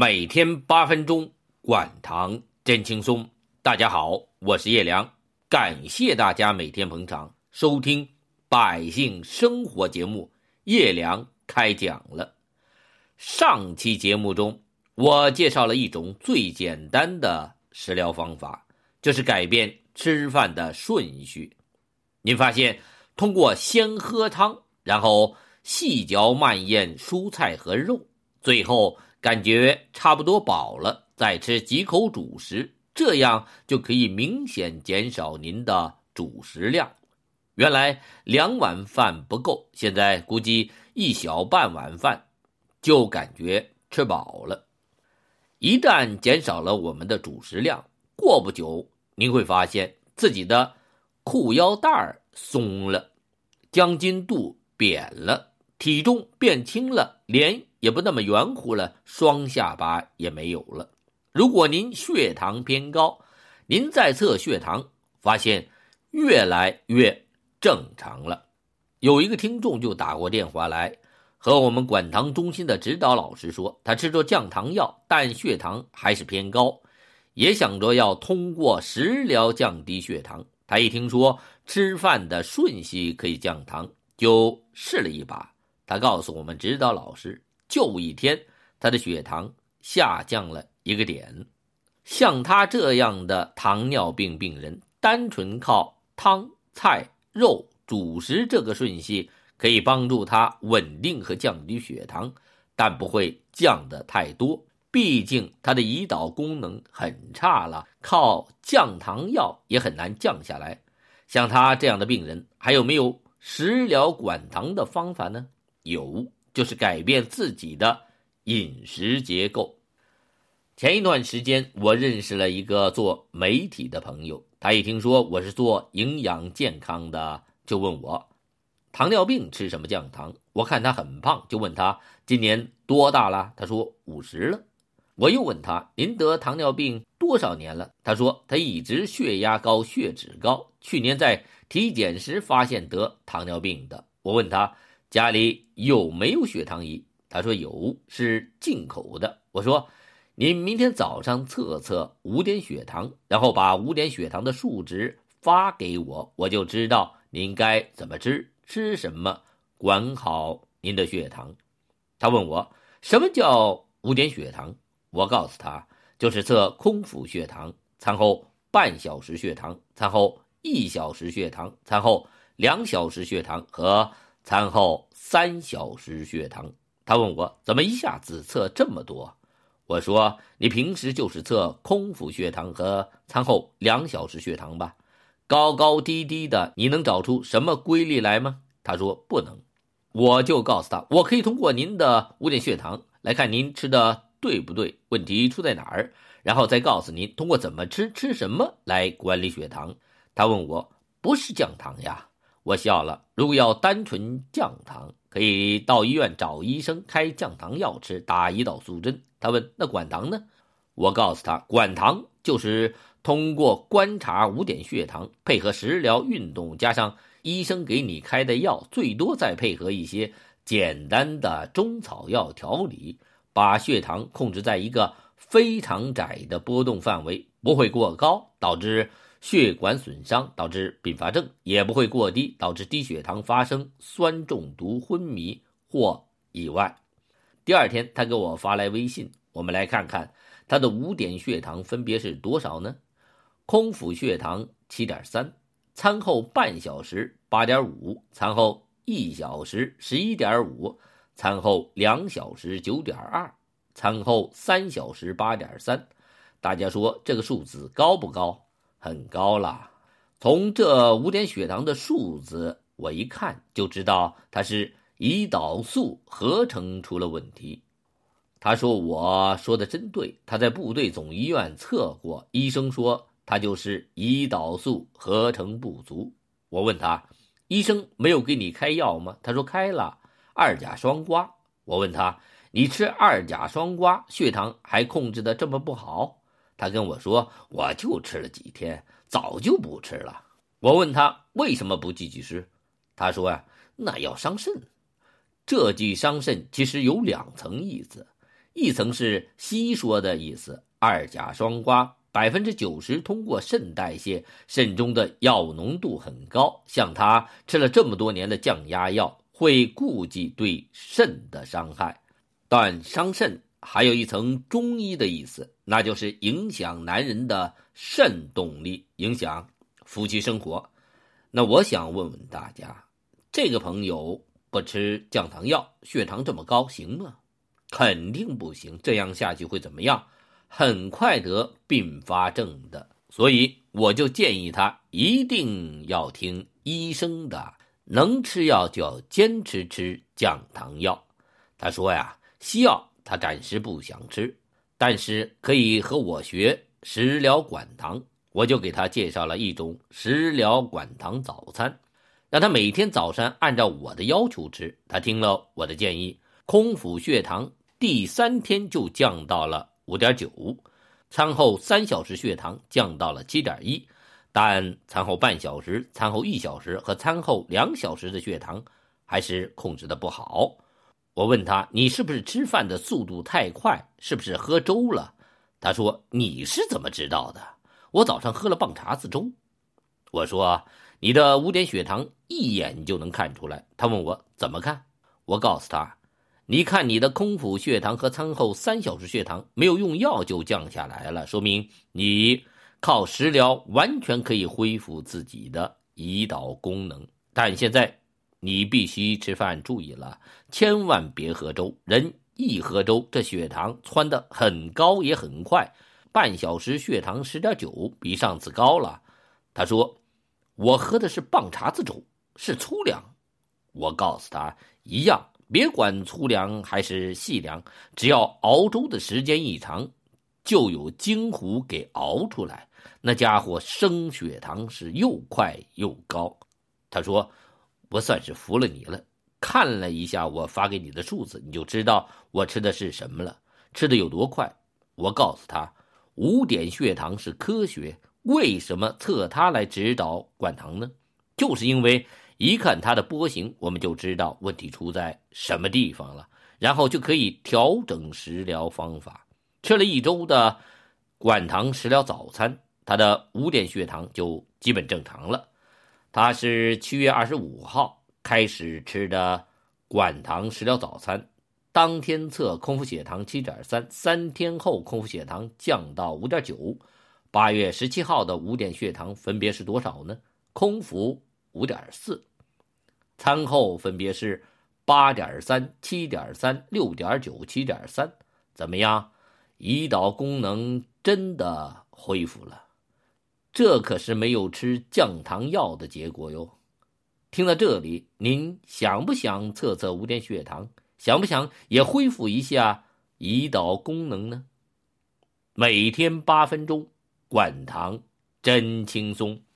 每天八分钟，管糖真轻松。大家好，我是叶良，感谢大家每天捧场收听百姓生活节目。叶良开讲了。上期节目中，我介绍了一种最简单的食疗方法，就是改变吃饭的顺序。您发现，通过先喝汤，然后细嚼慢咽蔬菜和肉，最后。感觉差不多饱了，再吃几口主食，这样就可以明显减少您的主食量。原来两碗饭不够，现在估计一小半碗饭就感觉吃饱了。一旦减少了我们的主食量，过不久您会发现自己的裤腰带松了，将军肚扁了，体重变轻了，连。也不那么圆乎了，双下巴也没有了。如果您血糖偏高，您再测血糖，发现越来越正常了。有一个听众就打过电话来，和我们管糖中心的指导老师说，他吃着降糖药，但血糖还是偏高，也想着要通过食疗降低血糖。他一听说吃饭的顺序可以降糖，就试了一把。他告诉我们指导老师。就一天，他的血糖下降了一个点。像他这样的糖尿病病人，单纯靠汤、菜、肉、主食这个顺序，可以帮助他稳定和降低血糖，但不会降得太多。毕竟他的胰岛功能很差了，靠降糖药也很难降下来。像他这样的病人，还有没有食疗管糖的方法呢？有。就是改变自己的饮食结构。前一段时间，我认识了一个做媒体的朋友，他一听说我是做营养健康的，就问我糖尿病吃什么降糖。我看他很胖，就问他今年多大了？他说五十了。我又问他您得糖尿病多少年了？他说他一直血压高、血脂高，去年在体检时发现得糖尿病的。我问他。家里有没有血糖仪？他说有，是进口的。我说，您明天早上测测五点血糖，然后把五点血糖的数值发给我，我就知道您该怎么吃，吃什么，管好您的血糖。他问我什么叫五点血糖，我告诉他，就是测空腹血糖，餐后半小时血糖，餐后一小时血糖，餐后两小时血糖和。餐后三小时血糖，他问我怎么一下子测这么多？我说你平时就是测空腹血糖和餐后两小时血糖吧，高高低低的，你能找出什么规律来吗？他说不能，我就告诉他，我可以通过您的五点血糖来看您吃的对不对，问题出在哪儿，然后再告诉您通过怎么吃、吃什么来管理血糖。他问我不是降糖呀？我笑了。如果要单纯降糖，可以到医院找医生开降糖药吃，打胰岛素针。他问：“那管糖呢？”我告诉他：“管糖就是通过观察五点血糖，配合食疗、运动，加上医生给你开的药，最多再配合一些简单的中草药调理，把血糖控制在一个非常窄的波动范围，不会过高，导致。”血管损伤导致并发症也不会过低，导致低血糖发生酸中毒、昏迷或意外。第二天，他给我发来微信，我们来看看他的五点血糖分别是多少呢？空腹血糖七点三，餐后半小时八点五，餐后一小时十一点五，餐后两小时九点二，餐后三小时八点三。大家说这个数字高不高？很高了，从这五点血糖的数字，我一看就知道他是胰岛素合成出了问题。他说：“我说的真对，他在部队总医院测过，医生说他就是胰岛素合成不足。”我问他：“医生没有给你开药吗？”他说：“开了二甲双胍。”我问他：“你吃二甲双胍，血糖还控制的这么不好？”他跟我说：“我就吃了几天，早就不吃了。”我问他为什么不继续吃，他说：“呀，那要伤肾。这句伤肾其实有两层意思。一层是稀说的意思，二甲双胍百分之九十通过肾代谢，肾中的药物浓度很高。像他吃了这么多年的降压药，会顾忌对肾的伤害。但伤肾还有一层中医的意思，那就是影响男人的肾动力，影响夫妻生活。那我想问问大家，这个朋友不吃降糖药，血糖这么高行吗？肯定不行，这样下去会怎么样？很快得并发症的。所以我就建议他一定要听医生的，能吃药就要坚持吃降糖药。他说呀，西药他暂时不想吃，但是可以和我学食疗管糖。我就给他介绍了一种食疗管糖早餐，让他每天早上按照我的要求吃。他听了我的建议，空腹血糖第三天就降到了五点九，餐后三小时血糖降到了七点一，但餐后半小时、餐后一小时和餐后两小时的血糖还是控制的不好。我问他：“你是不是吃饭的速度太快？是不是喝粥了？”他说：“你是怎么知道的？”我早上喝了棒碴子粥，我说你的五点血糖一眼就能看出来。他问我怎么看，我告诉他，你看你的空腹血糖和餐后三小时血糖没有用药就降下来了，说明你靠食疗完全可以恢复自己的胰岛功能。但现在你必须吃饭注意了，千万别喝粥。人一喝粥，这血糖窜得很高也很快。半小时血糖十点九，比上次高了。他说：“我喝的是棒碴子粥，是粗粮。”我告诉他：“一样，别管粗粮还是细粮，只要熬粥的时间一长，就有精糊给熬出来。那家伙升血糖是又快又高。”他说：“我算是服了你了。看了一下我发给你的数字，你就知道我吃的是什么了，吃的有多快。”我告诉他。五点血糖是科学，为什么测它来指导管糖呢？就是因为一看它的波形，我们就知道问题出在什么地方了，然后就可以调整食疗方法。吃了一周的管糖食疗早餐，他的五点血糖就基本正常了。他是七月二十五号开始吃的管糖食疗早餐。当天测空腹血糖七点三，三天后空腹血糖降到五点九。八月十七号的五点血糖分别是多少呢？空腹五点四，餐后分别是八点三、七点三、六点九、七点三。怎么样？胰岛功能真的恢复了？这可是没有吃降糖药的结果哟。听到这里，您想不想测测五点血糖？想不想也恢复一下胰岛功能呢？每天八分钟，管糖真轻松。